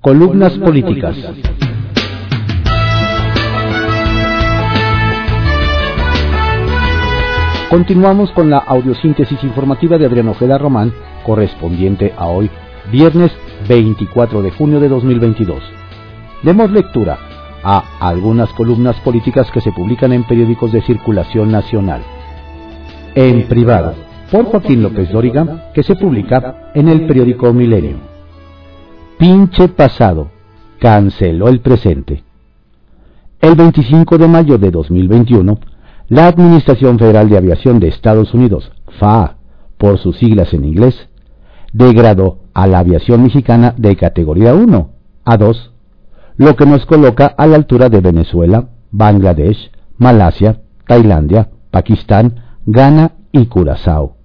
Columnas políticas. Continuamos con la audiosíntesis informativa de Adriano Ojeda Román, correspondiente a hoy, viernes 24 de junio de 2022. Demos lectura a algunas columnas políticas que se publican en periódicos de circulación nacional. En privado, por Joaquín López Dóriga, que se publica en el periódico Milenio. Pinche pasado, canceló el presente. El 25 de mayo de 2021, la Administración Federal de Aviación de Estados Unidos, FAA, por sus siglas en inglés, degradó a la aviación mexicana de categoría 1 a 2, lo que nos coloca a la altura de Venezuela, Bangladesh, Malasia, Tailandia, Pakistán, Ghana y Curazao.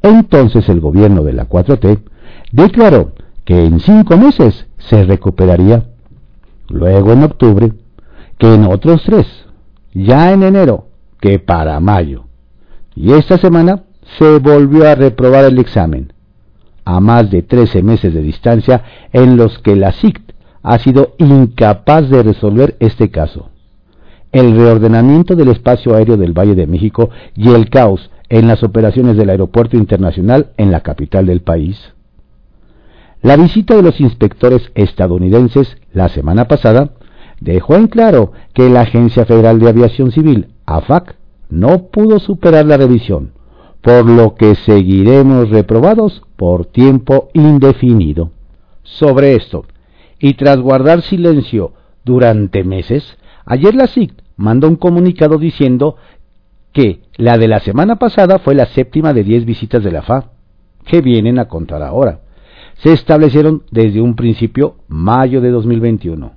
Entonces el gobierno de la 4T declaró que en cinco meses se recuperaría, luego en octubre, que en otros tres, ya en enero, que para mayo. Y esta semana se volvió a reprobar el examen, a más de 13 meses de distancia en los que la SICT ha sido incapaz de resolver este caso. El reordenamiento del espacio aéreo del Valle de México y el caos en las operaciones del Aeropuerto Internacional en la capital del país. La visita de los inspectores estadounidenses la semana pasada dejó en claro que la Agencia Federal de Aviación Civil, AFAC, no pudo superar la revisión, por lo que seguiremos reprobados por tiempo indefinido. Sobre esto, y tras guardar silencio durante meses, ayer la SIC mandó un comunicado diciendo que la de la semana pasada fue la séptima de diez visitas de la FA, que vienen a contar ahora. Se establecieron desde un principio mayo de 2021.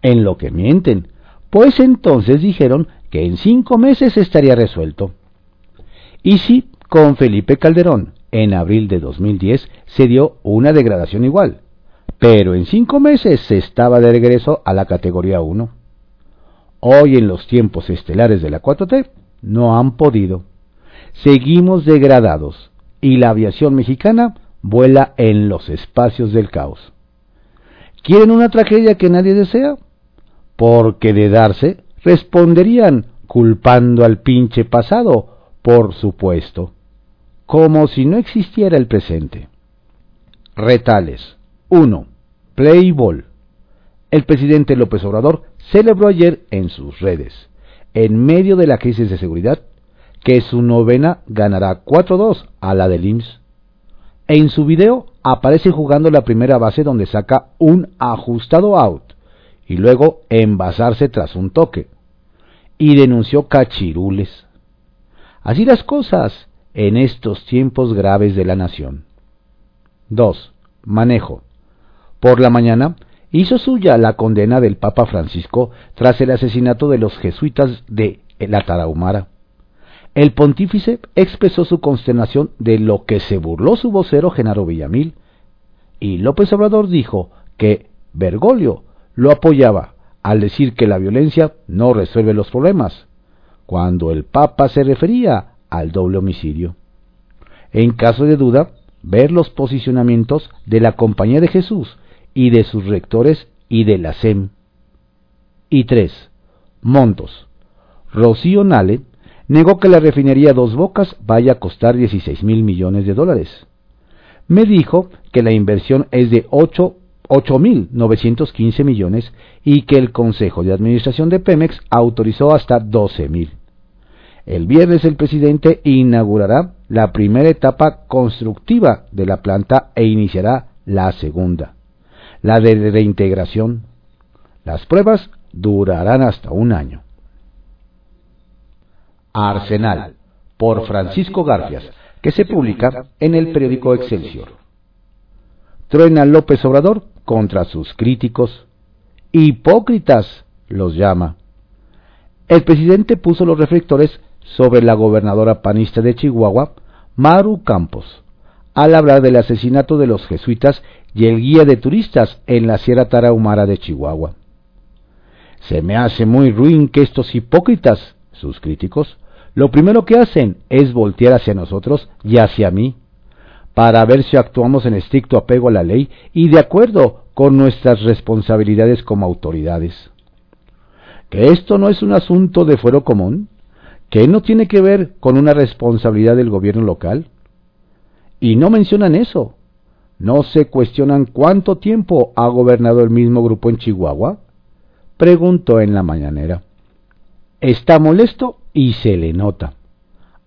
En lo que mienten, pues entonces dijeron que en cinco meses estaría resuelto. Y si con Felipe Calderón, en abril de 2010, se dio una degradación igual, pero en cinco meses se estaba de regreso a la categoría 1. Hoy en los tiempos estelares de la 4T, no han podido. Seguimos degradados y la aviación mexicana vuela en los espacios del caos. ¿Quieren una tragedia que nadie desea? Porque de darse, responderían culpando al pinche pasado, por supuesto, como si no existiera el presente. Retales 1. Play ball. El presidente López Obrador celebró ayer en sus redes en medio de la crisis de seguridad, que su novena ganará 4-2 a la del IMSS. En su video aparece jugando la primera base donde saca un ajustado out y luego envasarse tras un toque. Y denunció cachirules. Así las cosas en estos tiempos graves de la nación. 2. Manejo. Por la mañana, hizo suya la condena del Papa Francisco tras el asesinato de los jesuitas de la Tarahumara. El pontífice expresó su consternación de lo que se burló su vocero Genaro Villamil, y López Obrador dijo que Bergoglio lo apoyaba al decir que la violencia no resuelve los problemas, cuando el Papa se refería al doble homicidio. En caso de duda, ver los posicionamientos de la Compañía de Jesús y de sus rectores y de la SEM. Y 3. Montos. Rocío Nale negó que la refinería Dos Bocas vaya a costar 16 mil millones de dólares. Me dijo que la inversión es de 8.915 millones y que el Consejo de Administración de Pemex autorizó hasta 12 mil. El viernes el presidente inaugurará la primera etapa constructiva de la planta e iniciará la segunda la de reintegración. Las pruebas durarán hasta un año. Arsenal, por Francisco Garfias, que se publica en el periódico Excelsior. Truena López Obrador contra sus críticos. Hipócritas los llama. El presidente puso los reflectores sobre la gobernadora panista de Chihuahua, Maru Campos, al hablar del asesinato de los jesuitas y el guía de turistas en la Sierra Tarahumara de Chihuahua. Se me hace muy ruin que estos hipócritas, sus críticos, lo primero que hacen es voltear hacia nosotros y hacia mí, para ver si actuamos en estricto apego a la ley y de acuerdo con nuestras responsabilidades como autoridades. Que esto no es un asunto de fuero común, que no tiene que ver con una responsabilidad del gobierno local. Y no mencionan eso. No se cuestionan cuánto tiempo ha gobernado el mismo grupo en Chihuahua. Preguntó en la mañanera. Está molesto y se le nota.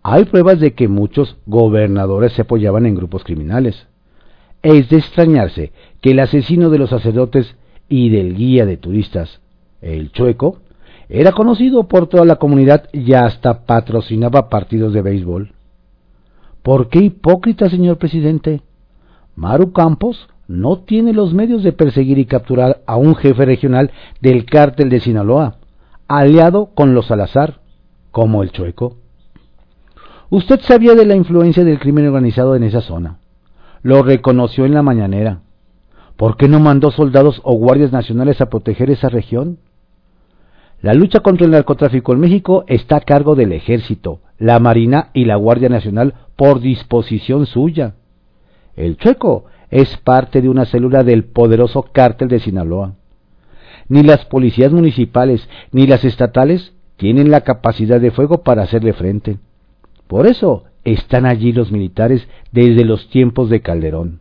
Hay pruebas de que muchos gobernadores se apoyaban en grupos criminales. Es de extrañarse que el asesino de los sacerdotes y del guía de turistas, el chueco, era conocido por toda la comunidad y hasta patrocinaba partidos de béisbol. ¿Por qué hipócrita, señor presidente? Maru Campos no tiene los medios de perseguir y capturar a un jefe regional del cártel de Sinaloa, aliado con los Salazar, como el Chueco. Usted sabía de la influencia del crimen organizado en esa zona. Lo reconoció en la mañanera. ¿Por qué no mandó soldados o guardias nacionales a proteger esa región? La lucha contra el narcotráfico en México está a cargo del Ejército, la Marina y la Guardia Nacional por disposición suya. El Chueco es parte de una célula del poderoso cártel de Sinaloa. Ni las policías municipales ni las estatales tienen la capacidad de fuego para hacerle frente. Por eso están allí los militares desde los tiempos de Calderón.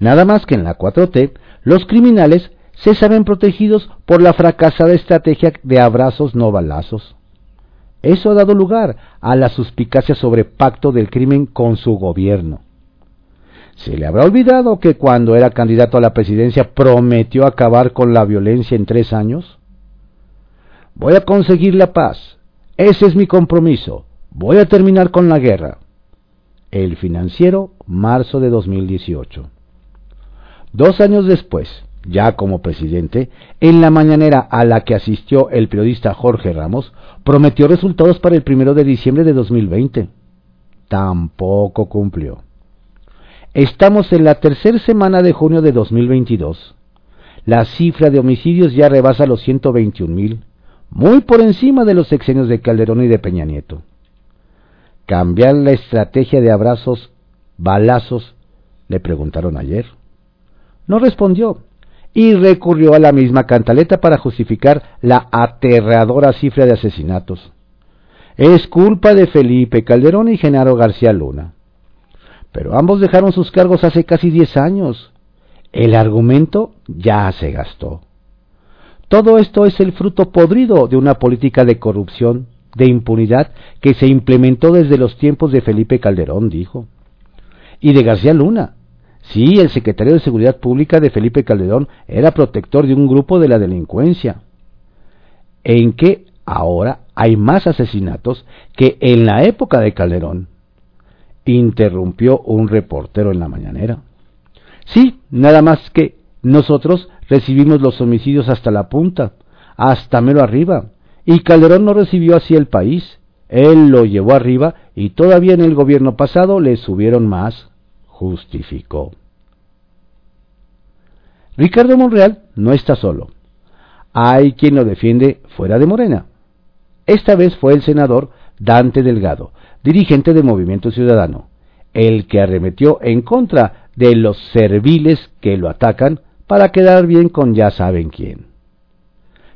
Nada más que en la 4T, los criminales se saben protegidos por la fracasada estrategia de abrazos no balazos. Eso ha dado lugar a la suspicacia sobre pacto del crimen con su gobierno. ¿Se le habrá olvidado que cuando era candidato a la presidencia prometió acabar con la violencia en tres años? Voy a conseguir la paz. Ese es mi compromiso. Voy a terminar con la guerra. El financiero, marzo de 2018. Dos años después, ya como presidente, en la mañanera a la que asistió el periodista Jorge Ramos, prometió resultados para el primero de diciembre de 2020. Tampoco cumplió. Estamos en la tercera semana de junio de 2022. La cifra de homicidios ya rebasa los 121 mil, muy por encima de los sexenios de Calderón y de Peña Nieto. Cambiar la estrategia de abrazos, balazos, le preguntaron ayer. No respondió y recurrió a la misma cantaleta para justificar la aterradora cifra de asesinatos. Es culpa de Felipe Calderón y Genaro García Luna pero ambos dejaron sus cargos hace casi diez años. El argumento ya se gastó. Todo esto es el fruto podrido de una política de corrupción, de impunidad, que se implementó desde los tiempos de Felipe Calderón, dijo. Y de García Luna. Sí, el secretario de Seguridad Pública de Felipe Calderón era protector de un grupo de la delincuencia. En que ahora hay más asesinatos que en la época de Calderón interrumpió un reportero en la mañanera. Sí, nada más que nosotros recibimos los homicidios hasta la punta, hasta mero arriba, y Calderón no recibió así el país. Él lo llevó arriba y todavía en el gobierno pasado le subieron más, justificó. Ricardo Monreal no está solo. Hay quien lo defiende fuera de Morena. Esta vez fue el senador Dante Delgado, dirigente de Movimiento Ciudadano, el que arremetió en contra de los serviles que lo atacan para quedar bien con ya saben quién.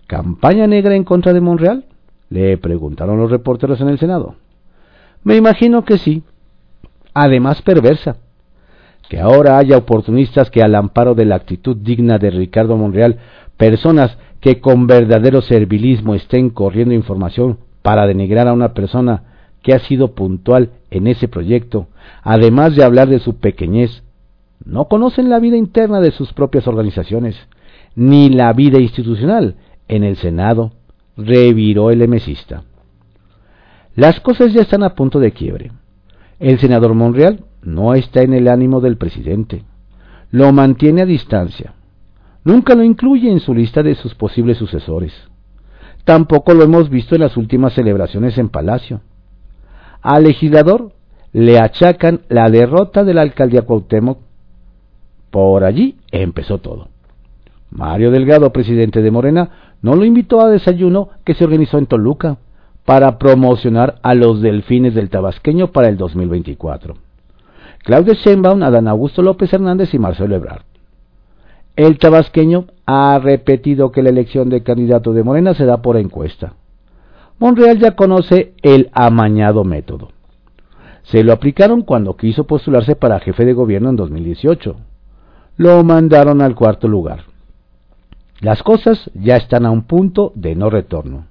¿Campaña negra en contra de Monreal? Le preguntaron los reporteros en el Senado. Me imagino que sí. Además perversa. Que ahora haya oportunistas que al amparo de la actitud digna de Ricardo Monreal, personas que con verdadero servilismo estén corriendo información para denigrar a una persona que ha sido puntual en ese proyecto, además de hablar de su pequeñez, no conocen la vida interna de sus propias organizaciones, ni la vida institucional. En el Senado reviró el emesista. Las cosas ya están a punto de quiebre. El senador Monreal no está en el ánimo del presidente. Lo mantiene a distancia. Nunca lo incluye en su lista de sus posibles sucesores. Tampoco lo hemos visto en las últimas celebraciones en Palacio al legislador le achacan la derrota de la alcaldía Cuauhtémoc. Por allí empezó todo. Mario Delgado, presidente de Morena, no lo invitó a desayuno que se organizó en Toluca para promocionar a los delfines del Tabasqueño para el 2024. Claudio Sheinbaum, Adán Augusto López Hernández y Marcelo Ebrard. El tabasqueño ha repetido que la elección de candidato de Morena se da por encuesta. Monreal ya conoce el amañado método. Se lo aplicaron cuando quiso postularse para jefe de gobierno en 2018. Lo mandaron al cuarto lugar. Las cosas ya están a un punto de no retorno.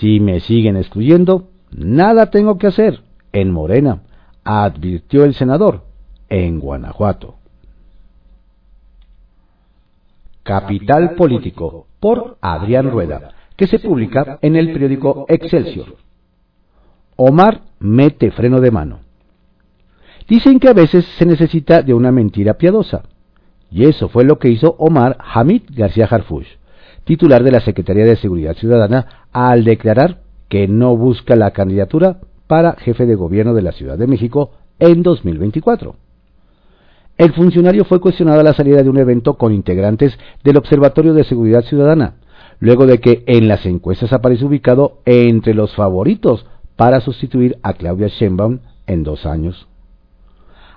Si me siguen excluyendo, nada tengo que hacer en Morena, advirtió el senador en Guanajuato. Capital Político por Adrián Rueda, que se publica en el periódico Excelsior. Omar mete freno de mano. Dicen que a veces se necesita de una mentira piadosa. Y eso fue lo que hizo Omar Hamid García Harfush, titular de la Secretaría de Seguridad Ciudadana, al declarar que no busca la candidatura para jefe de gobierno de la Ciudad de México en 2024. El funcionario fue cuestionado a la salida de un evento con integrantes del Observatorio de Seguridad Ciudadana, luego de que en las encuestas aparece ubicado entre los favoritos para sustituir a Claudia Sheinbaum en dos años.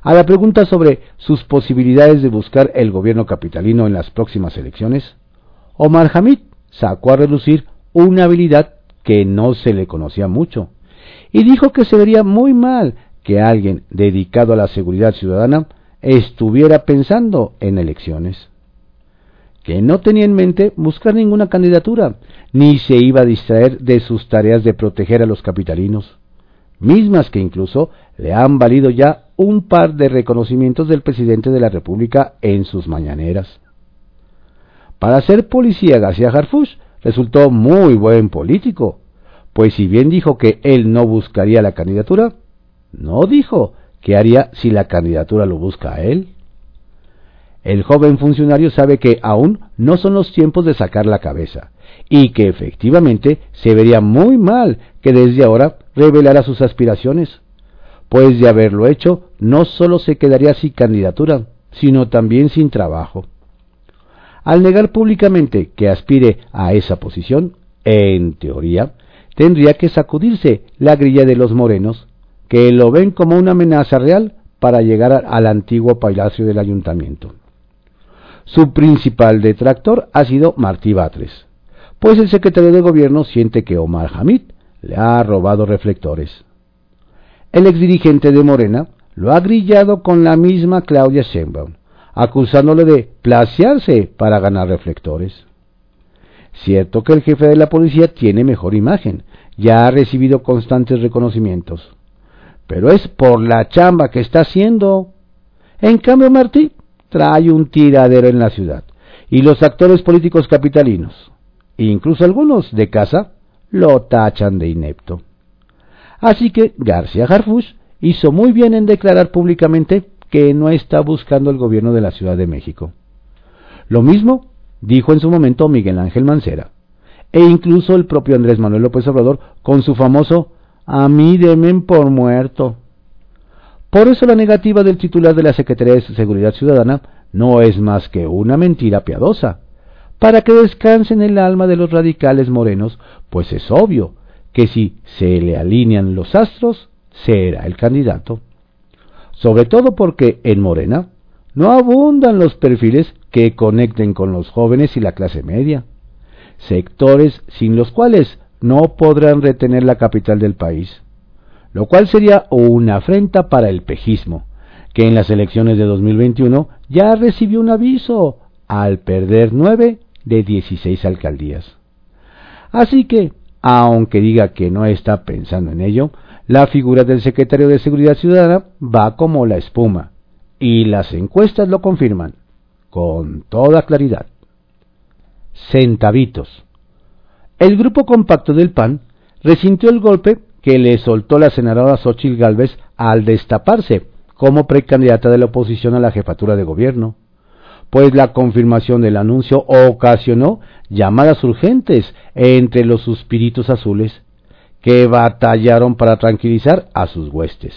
A la pregunta sobre sus posibilidades de buscar el gobierno capitalino en las próximas elecciones, Omar Hamid sacó a relucir una habilidad que no se le conocía mucho, y dijo que se vería muy mal que alguien dedicado a la seguridad ciudadana estuviera pensando en elecciones, que no tenía en mente buscar ninguna candidatura, ni se iba a distraer de sus tareas de proteger a los capitalinos, mismas que incluso le han valido ya un par de reconocimientos del presidente de la República en sus mañaneras. Para ser policía García Harfush resultó muy buen político, pues si bien dijo que él no buscaría la candidatura, no dijo qué haría si la candidatura lo busca a él. El joven funcionario sabe que aún no son los tiempos de sacar la cabeza, y que efectivamente se vería muy mal que desde ahora revelara sus aspiraciones, pues de haberlo hecho no solo se quedaría sin candidatura, sino también sin trabajo. Al negar públicamente que aspire a esa posición, en teoría, tendría que sacudirse la grilla de los morenos, que lo ven como una amenaza real para llegar al antiguo palacio del ayuntamiento. Su principal detractor ha sido Martí Batres, pues el secretario de gobierno siente que Omar Hamid le ha robado reflectores. El exdirigente de Morena lo ha grillado con la misma Claudia Sheinbaum, acusándole de placearse para ganar reflectores. Cierto que el jefe de la policía tiene mejor imagen, ya ha recibido constantes reconocimientos, pero es por la chamba que está haciendo. En cambio, Martí trae un tiradero en la ciudad, y los actores políticos capitalinos, incluso algunos de casa, lo tachan de inepto. Así que García Harfush hizo muy bien en declarar públicamente que no está buscando el gobierno de la Ciudad de México. Lo mismo dijo en su momento Miguel Ángel Mancera, e incluso el propio Andrés Manuel López Obrador con su famoso a mí demen por muerto. Por eso la negativa del titular de la Secretaría de Seguridad Ciudadana no es más que una mentira piadosa, para que descansen el alma de los radicales morenos, pues es obvio que si se le alinean los astros, será el candidato. Sobre todo porque en Morena no abundan los perfiles que conecten con los jóvenes y la clase media, sectores sin los cuales no podrán retener la capital del país, lo cual sería una afrenta para el pejismo, que en las elecciones de 2021 ya recibió un aviso al perder nueve de 16 alcaldías. Así que, aunque diga que no está pensando en ello, la figura del secretario de Seguridad Ciudadana va como la espuma, y las encuestas lo confirman con toda claridad. Centavitos. El grupo compacto del PAN resintió el golpe que le soltó la senadora Xochitl Gálvez al destaparse como precandidata de la oposición a la jefatura de gobierno, pues la confirmación del anuncio ocasionó llamadas urgentes entre los suspiritos azules, que batallaron para tranquilizar a sus huestes.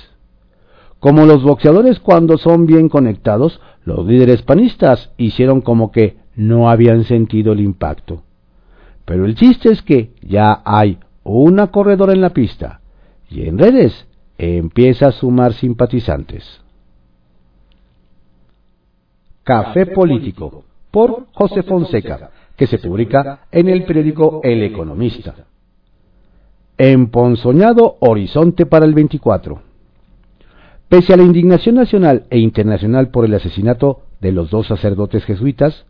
Como los boxeadores cuando son bien conectados, los líderes panistas hicieron como que no habían sentido el impacto. Pero el chiste es que ya hay una corredora en la pista y en redes empieza a sumar simpatizantes. Café Político por José Fonseca, que se publica en el periódico El Economista. Emponzoñado horizonte para el 24. Pese a la indignación nacional e internacional por el asesinato de los dos sacerdotes jesuitas,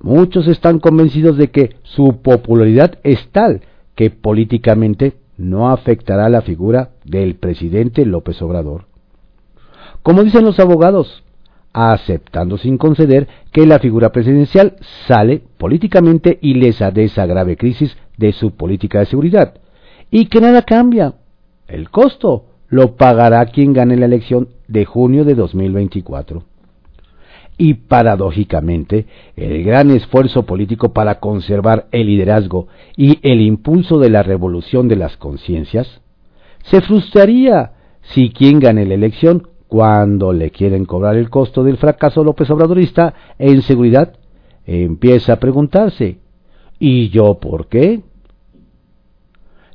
muchos están convencidos de que su popularidad es tal que políticamente no afectará la figura del presidente López Obrador. Como dicen los abogados, aceptando sin conceder que la figura presidencial sale políticamente ilesa de esa grave crisis de su política de seguridad, y que nada cambia. El costo lo pagará quien gane la elección de junio de 2024. Y paradójicamente, el gran esfuerzo político para conservar el liderazgo y el impulso de la revolución de las conciencias se frustraría si quien gane la elección cuando le quieren cobrar el costo del fracaso López Obradorista en seguridad, empieza a preguntarse, ¿y yo por qué?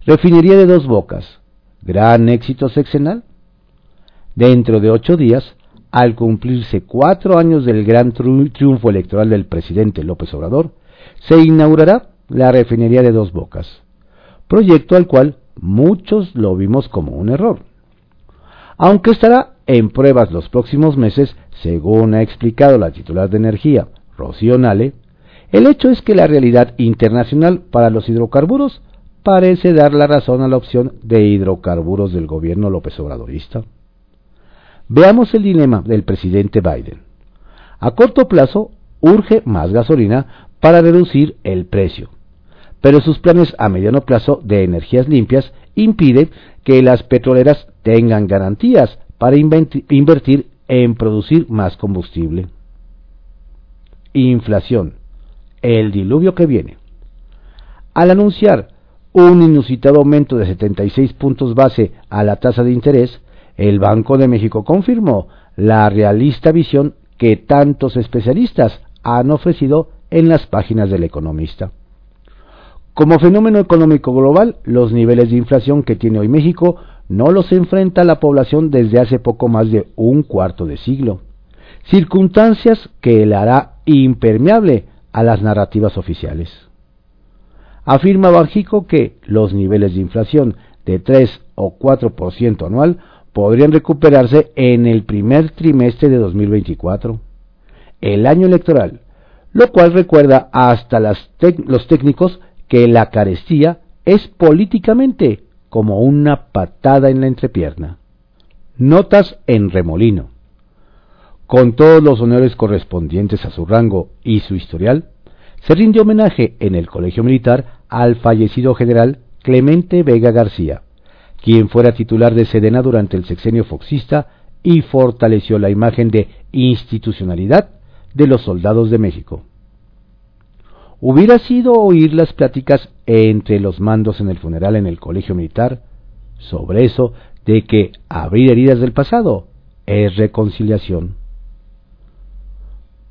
Refinería de dos bocas, gran éxito sexenal. Dentro de ocho días, al cumplirse cuatro años del gran triunfo electoral del presidente López Obrador, se inaugurará la refinería de dos bocas, proyecto al cual muchos lo vimos como un error. Aunque estará en pruebas los próximos meses, según ha explicado la titular de energía, Rocío Nale, el hecho es que la realidad internacional para los hidrocarburos parece dar la razón a la opción de hidrocarburos del gobierno López Obradorista. Veamos el dilema del presidente Biden. A corto plazo, urge más gasolina para reducir el precio, pero sus planes a mediano plazo de energías limpias impide que las petroleras tengan garantías para invertir en producir más combustible. Inflación. El diluvio que viene. Al anunciar un inusitado aumento de 76 puntos base a la tasa de interés, el Banco de México confirmó la realista visión que tantos especialistas han ofrecido en las páginas del economista. Como fenómeno económico global, los niveles de inflación que tiene hoy México no los enfrenta la población desde hace poco más de un cuarto de siglo, circunstancias que le hará impermeable a las narrativas oficiales. Afirma Banjico que los niveles de inflación de 3 o 4% anual podrían recuperarse en el primer trimestre de 2024, el año electoral, lo cual recuerda hasta los técnicos que la carestía es políticamente como una patada en la entrepierna. Notas en remolino. Con todos los honores correspondientes a su rango y su historial, se rindió homenaje en el Colegio Militar al fallecido general Clemente Vega García, quien fuera titular de Sedena durante el sexenio foxista y fortaleció la imagen de institucionalidad de los soldados de México. Hubiera sido oír las pláticas entre los mandos en el funeral en el colegio militar sobre eso de que abrir heridas del pasado es reconciliación.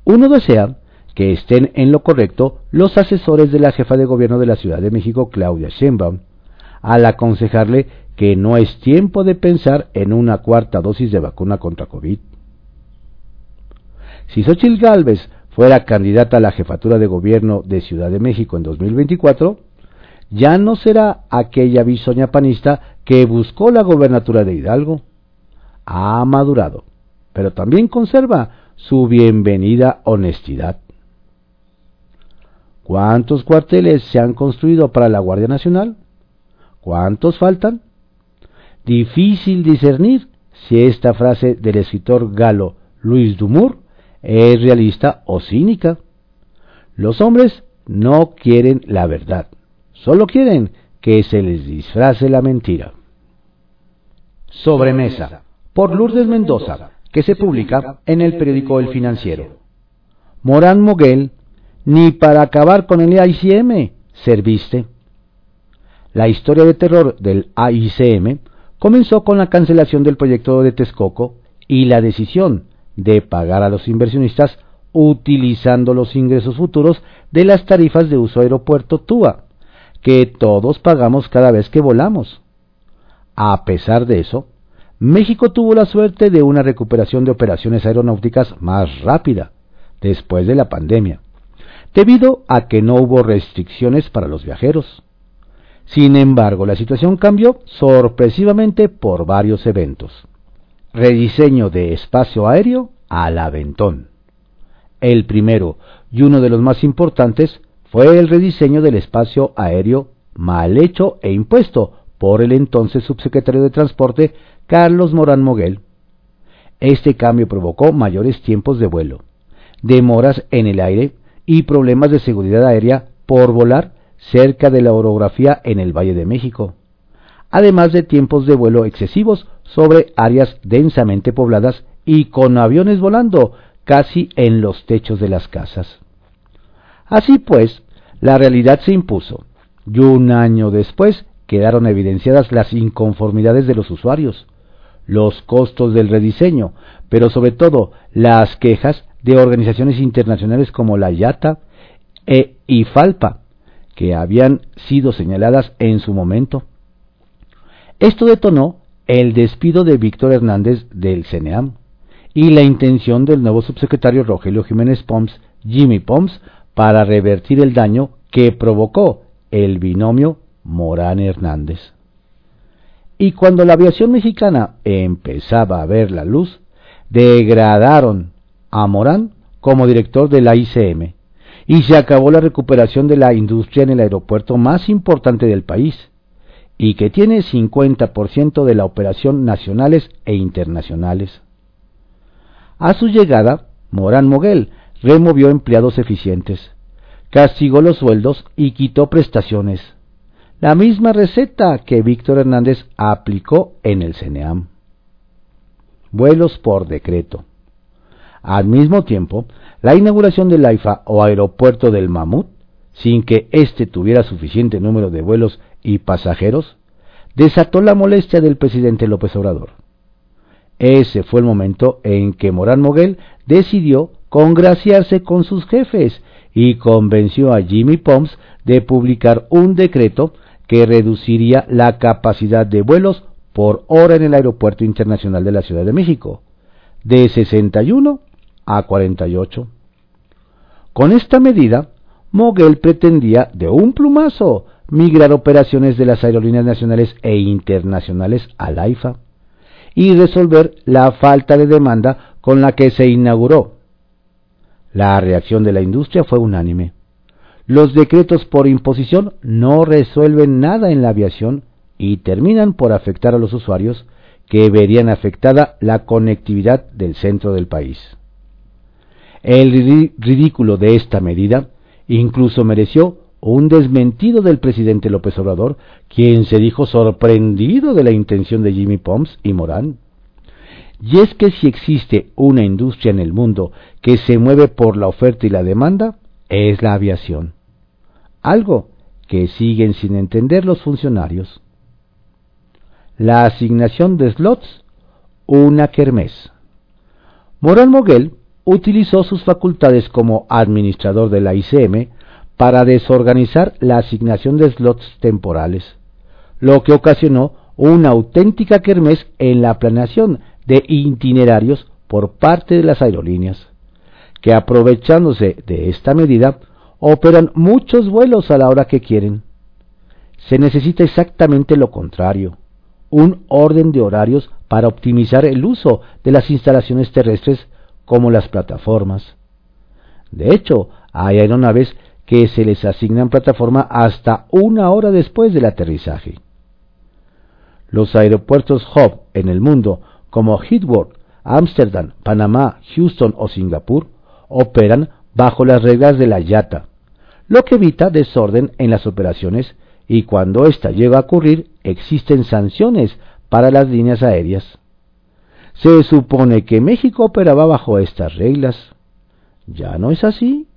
Uno desea que estén en lo correcto los asesores de la jefa de gobierno de la Ciudad de México, Claudia Sheinbaum, al aconsejarle que no es tiempo de pensar en una cuarta dosis de vacuna contra COVID. Si Xochitl Gálvez fuera candidata a la jefatura de gobierno de Ciudad de México en 2024, ya no será aquella bisoña panista que buscó la gobernatura de Hidalgo. Ha madurado, pero también conserva su bienvenida honestidad. ¿Cuántos cuarteles se han construido para la Guardia Nacional? ¿Cuántos faltan? Difícil discernir si esta frase del escritor galo Luis Dumur es realista o cínica. Los hombres no quieren la verdad, solo quieren que se les disfrace la mentira. Sobremesa, por Lourdes Mendoza, que se publica en el periódico El Financiero. Morán Moguel ni para acabar con el AICM serviste. La historia de terror del AICM comenzó con la cancelación del proyecto de Texcoco y la decisión de pagar a los inversionistas utilizando los ingresos futuros de las tarifas de uso aeropuerto TUA, que todos pagamos cada vez que volamos. A pesar de eso, México tuvo la suerte de una recuperación de operaciones aeronáuticas más rápida después de la pandemia debido a que no hubo restricciones para los viajeros. Sin embargo, la situación cambió sorpresivamente por varios eventos. Rediseño de espacio aéreo al aventón. El primero, y uno de los más importantes, fue el rediseño del espacio aéreo mal hecho e impuesto por el entonces subsecretario de Transporte Carlos Morán Moguel. Este cambio provocó mayores tiempos de vuelo, demoras en el aire y problemas de seguridad aérea por volar cerca de la orografía en el Valle de México, además de tiempos de vuelo excesivos sobre áreas densamente pobladas y con aviones volando casi en los techos de las casas. Así pues, la realidad se impuso, y un año después quedaron evidenciadas las inconformidades de los usuarios, los costos del rediseño, pero sobre todo las quejas de organizaciones internacionales como la IATA e IFALPA, que habían sido señaladas en su momento. Esto detonó el despido de Víctor Hernández del CNEAM y la intención del nuevo subsecretario Rogelio Jiménez Pons, Jimmy Pons, para revertir el daño que provocó el binomio Morán Hernández. Y cuando la aviación mexicana empezaba a ver la luz, degradaron a Morán como director de la ICM y se acabó la recuperación de la industria en el aeropuerto más importante del país y que tiene 50% de la operación nacionales e internacionales. A su llegada, Morán Moguel removió empleados eficientes, castigó los sueldos y quitó prestaciones. La misma receta que Víctor Hernández aplicó en el CNEAM. Vuelos por decreto. Al mismo tiempo, la inauguración del AIFA o aeropuerto del Mamut, sin que éste tuviera suficiente número de vuelos y pasajeros, desató la molestia del presidente López Obrador. Ese fue el momento en que Morán Moguel decidió congraciarse con sus jefes y convenció a Jimmy Pons de publicar un decreto que reduciría la capacidad de vuelos por hora en el Aeropuerto Internacional de la Ciudad de México, de 61 a 48. Con esta medida, Moguel pretendía de un plumazo migrar operaciones de las aerolíneas nacionales e internacionales al AIFA y resolver la falta de demanda con la que se inauguró. La reacción de la industria fue unánime. Los decretos por imposición no resuelven nada en la aviación y terminan por afectar a los usuarios que verían afectada la conectividad del centro del país. El ridículo de esta medida incluso mereció un desmentido del presidente López Obrador, quien se dijo sorprendido de la intención de Jimmy Pons y Morán. Y es que si existe una industria en el mundo que se mueve por la oferta y la demanda, es la aviación. Algo que siguen sin entender los funcionarios. La asignación de slots, una kermés. Morán Moguel utilizó sus facultades como administrador de la ICM para desorganizar la asignación de slots temporales, lo que ocasionó una auténtica kermés en la planeación de itinerarios por parte de las aerolíneas, que aprovechándose de esta medida operan muchos vuelos a la hora que quieren. Se necesita exactamente lo contrario, un orden de horarios para optimizar el uso de las instalaciones terrestres como las plataformas. De hecho, hay aeronaves que se les asignan plataforma hasta una hora después del aterrizaje. Los aeropuertos hub en el mundo, como Heathrow, Ámsterdam, Panamá, Houston o Singapur, operan bajo las reglas de la YATA, lo que evita desorden en las operaciones y cuando ésta llega a ocurrir existen sanciones para las líneas aéreas. Se supone que México operaba bajo estas reglas. ¿Ya no es así?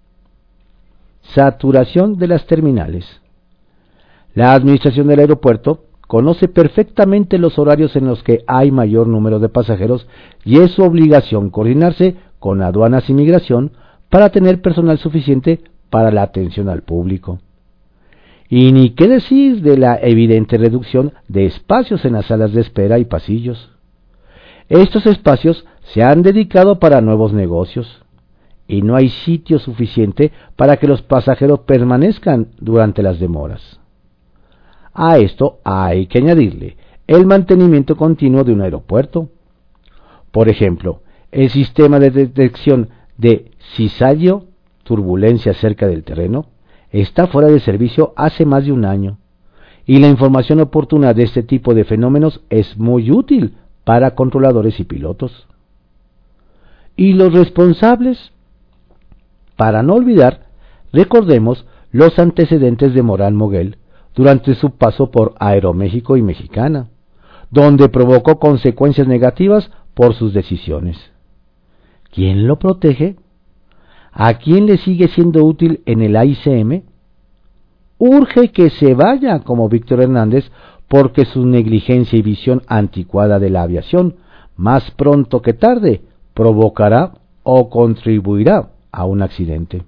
Saturación de las terminales. La administración del aeropuerto conoce perfectamente los horarios en los que hay mayor número de pasajeros y es su obligación coordinarse con aduanas y migración para tener personal suficiente para la atención al público. Y ni qué decir de la evidente reducción de espacios en las salas de espera y pasillos. Estos espacios se han dedicado para nuevos negocios. Y no hay sitio suficiente para que los pasajeros permanezcan durante las demoras. A esto hay que añadirle el mantenimiento continuo de un aeropuerto. Por ejemplo, el sistema de detección de cisallo, turbulencia cerca del terreno, está fuera de servicio hace más de un año. Y la información oportuna de este tipo de fenómenos es muy útil para controladores y pilotos. ¿Y los responsables? Para no olvidar, recordemos los antecedentes de Morán Moguel durante su paso por Aeroméxico y Mexicana, donde provocó consecuencias negativas por sus decisiones. ¿Quién lo protege? ¿A quién le sigue siendo útil en el AICM? Urge que se vaya como Víctor Hernández porque su negligencia y visión anticuada de la aviación, más pronto que tarde, provocará o contribuirá a un accidente.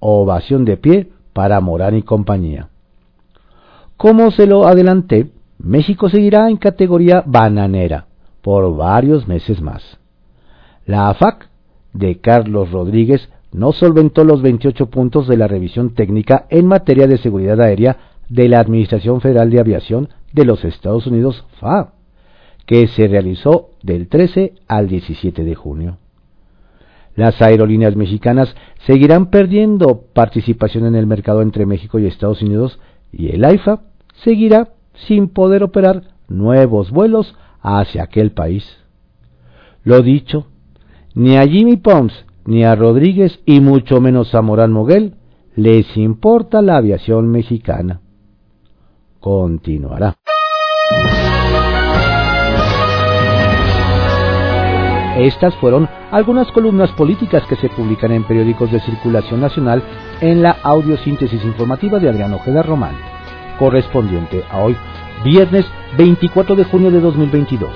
Ovación de pie para Morán y compañía. Como se lo adelanté, México seguirá en categoría bananera por varios meses más. La AFAC de Carlos Rodríguez no solventó los 28 puntos de la revisión técnica en materia de seguridad aérea de la Administración Federal de Aviación de los Estados Unidos, FAA, que se realizó del 13 al 17 de junio. Las aerolíneas mexicanas seguirán perdiendo participación en el mercado entre México y Estados Unidos y el AIFA seguirá sin poder operar nuevos vuelos hacia aquel país. Lo dicho, ni a Jimmy Pons ni a Rodríguez y mucho menos a Morán Moguel les importa la aviación mexicana. Continuará. Estas fueron algunas columnas políticas que se publican en periódicos de circulación nacional en la audiosíntesis informativa de Adrián Ojeda Román, correspondiente a hoy, viernes 24 de junio de 2022.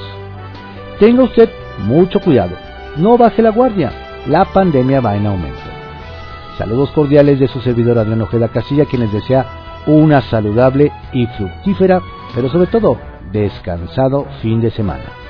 Tenga usted mucho cuidado, no baje la guardia, la pandemia va en aumento. Saludos cordiales de su servidor Adrián Ojeda Casilla, quien les desea una saludable y fructífera, pero sobre todo descansado fin de semana.